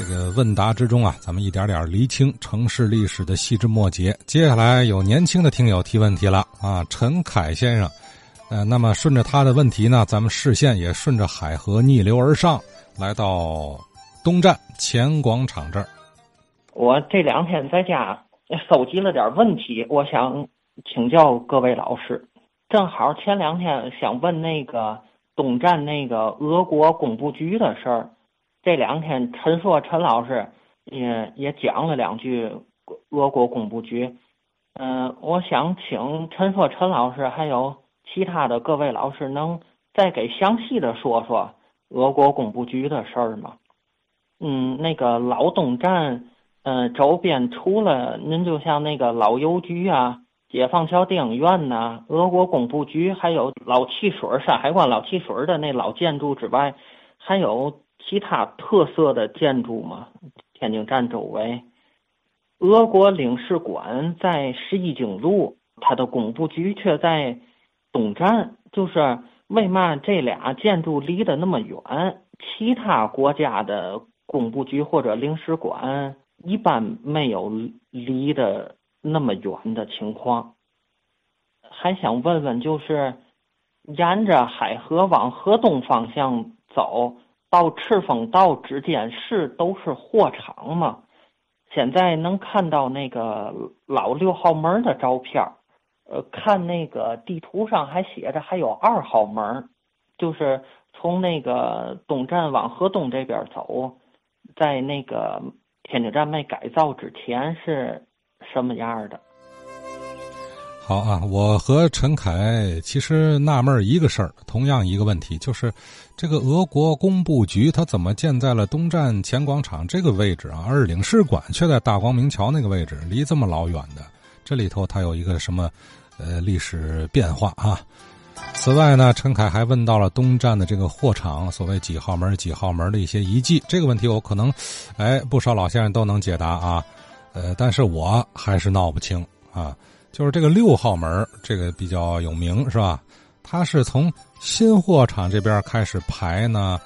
这个问答之中啊，咱们一点点厘清城市历史的细枝末节。接下来有年轻的听友提问题了啊，陈凯先生，呃，那么顺着他的问题呢，咱们视线也顺着海河逆流而上，来到东站前广场这儿。我这两天在家收集了点问题，我想请教各位老师。正好前两天想问那个东站那个俄国工部局的事儿。这两天陈硕陈老师也也讲了两句俄国工部局，嗯，我想请陈硕陈老师还有其他的各位老师能再给详细的说说俄国工部局的事儿吗？嗯，那个老东站，嗯，周边除了您就像那个老邮局啊、解放桥电影院呐、俄国工部局，还有老汽水山海关老汽水的那老建筑之外，还有。其他特色的建筑嘛，天津站周围，俄国领事馆在十一经路，它的工部局却在东站。就是为嘛这俩建筑离得那么远？其他国家的工部局或者领事馆一般没有离得那么远的情况。还想问问，就是沿着海河往河东方向走。到赤峰道之间是都是货场吗？现在能看到那个老六号门的照片呃，看那个地图上还写着还有二号门，就是从那个东站往河东这边走，在那个天津站没改造之前是什么样的？好啊，我和陈凯其实纳闷一个事儿，同样一个问题，就是这个俄国工部局它怎么建在了东站前广场这个位置啊？而领事馆却在大光明桥那个位置，离这么老远的，这里头它有一个什么呃历史变化啊？此外呢，陈凯还问到了东站的这个货场，所谓几号门几号门的一些遗迹，这个问题我可能哎不少老先生都能解答啊，呃，但是我还是闹不清啊。就是这个六号门，这个比较有名，是吧？它是从新货场这边开始排呢，